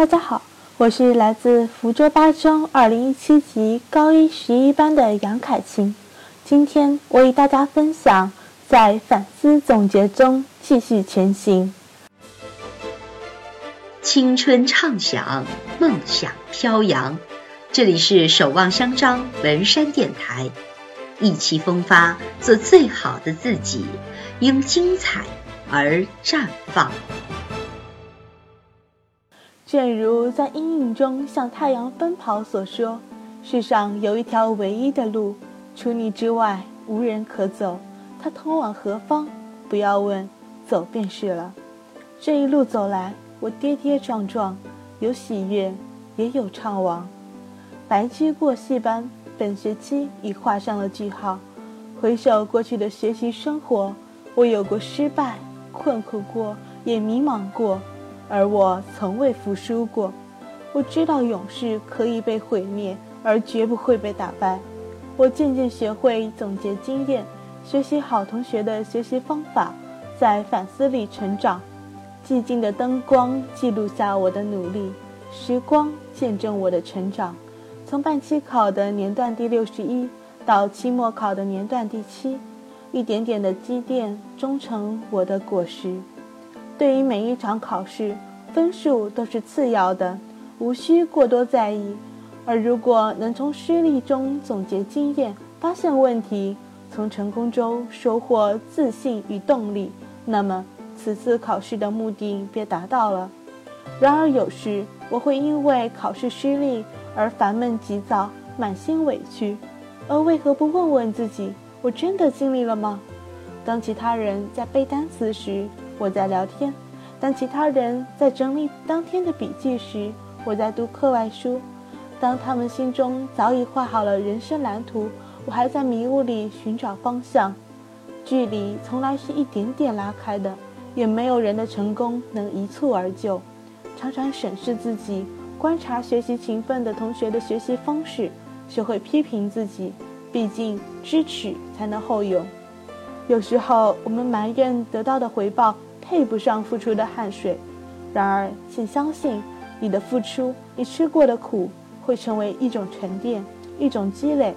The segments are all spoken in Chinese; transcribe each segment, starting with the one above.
大家好，我是来自福州八中二零一七级高一十一班的杨凯晴。今天我与大家分享，在反思总结中继续前行。青春畅想，梦想飘扬。这里是守望相张文山电台，意气风发，做最好的自己，因精彩而绽放。正如在阴影中向太阳奔跑所说：“世上有一条唯一的路，除你之外无人可走。它通往何方？不要问，走便是了。”这一路走来，我跌跌撞撞，有喜悦，也有怅惘。白驹过隙般，本学期已画上了句号。回首过去的学习生活，我有过失败，困苦过，也迷茫过。而我从未服输过，我知道勇士可以被毁灭，而绝不会被打败。我渐渐学会总结经验，学习好同学的学习方法，在反思里成长。寂静的灯光记录下我的努力，时光见证我的成长。从半期考的年段第六十一，到期末考的年段第七，一点点的积淀，终成我的果实。对于每一场考试，分数都是次要的，无需过多在意。而如果能从失利中总结经验，发现问题，从成功中收获自信与动力，那么此次考试的目的便达到了。然而有时我会因为考试失利而烦闷急躁，满心委屈。而为何不问问自己，我真的尽力了吗？当其他人在背单词时，我在聊天；当其他人在整理当天的笔记时，我在读课外书；当他们心中早已画好了人生蓝图，我还在迷雾里寻找方向。距离从来是一点点拉开的，也没有人的成功能一蹴而就。常常审视自己，观察学习勤奋的同学的学习方式，学会批评自己。毕竟知耻才能后勇。有时候我们埋怨得到的回报配不上付出的汗水，然而，请相信，你的付出，你吃过的苦，会成为一种沉淀，一种积累，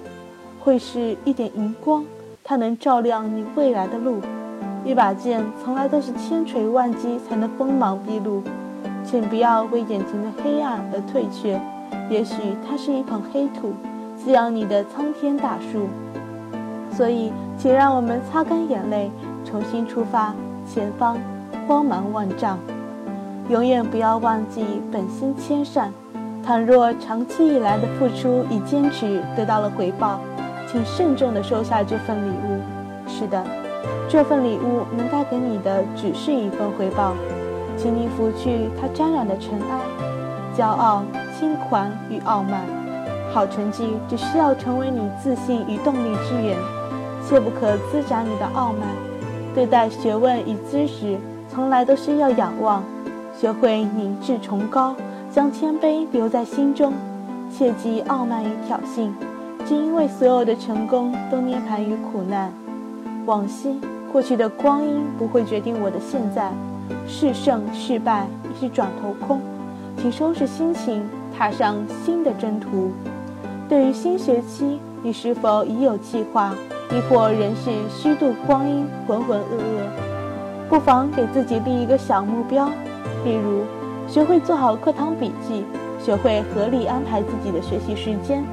会是一点荧光，它能照亮你未来的路。一把剑从来都是千锤万击才能锋芒毕露，请不要为眼前的黑暗而退却，也许它是一捧黑土，滋养你的苍天大树。所以，请让我们擦干眼泪，重新出发，前方光芒万丈。永远不要忘记本心千善。倘若长期以来的付出与坚持得到了回报，请慎重地收下这份礼物。是的，这份礼物能带给你的只是一份回报，请你拂去它沾染的尘埃，骄傲、轻狂与傲慢。好成绩只需要成为你自信与动力之源。切不可滋长你的傲慢。对待学问与知识，从来都是要仰望，学会凝志崇高，将谦卑留在心中，切忌傲慢与挑衅。只因为所有的成功都涅槃于苦难。往昔过去的光阴不会决定我的现在，是胜是败已是转头空。请收拾心情，踏上新的征途。对于新学期，你是否已有计划？亦或仍是虚度光阴，浑浑噩噩？不妨给自己立一个小目标，例如学会做好课堂笔记，学会合理安排自己的学习时间，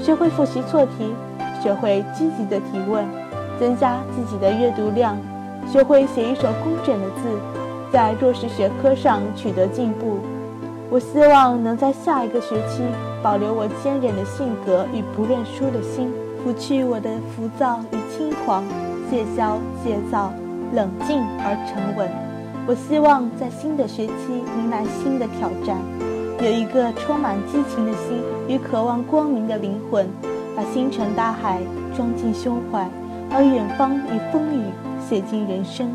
学会复习错题，学会积极的提问，增加自己的阅读量，学会写一手工整的字，在弱势学科上取得进步。我希望能在下一个学期保留我坚韧的性格与不认输的心。拂去我的浮躁与轻狂，戒骄戒躁，冷静而沉稳。我希望在新的学期迎来新的挑战，有一个充满激情的心与渴望光明的灵魂，把星辰大海装进胸怀，而远方与风雨写进人生。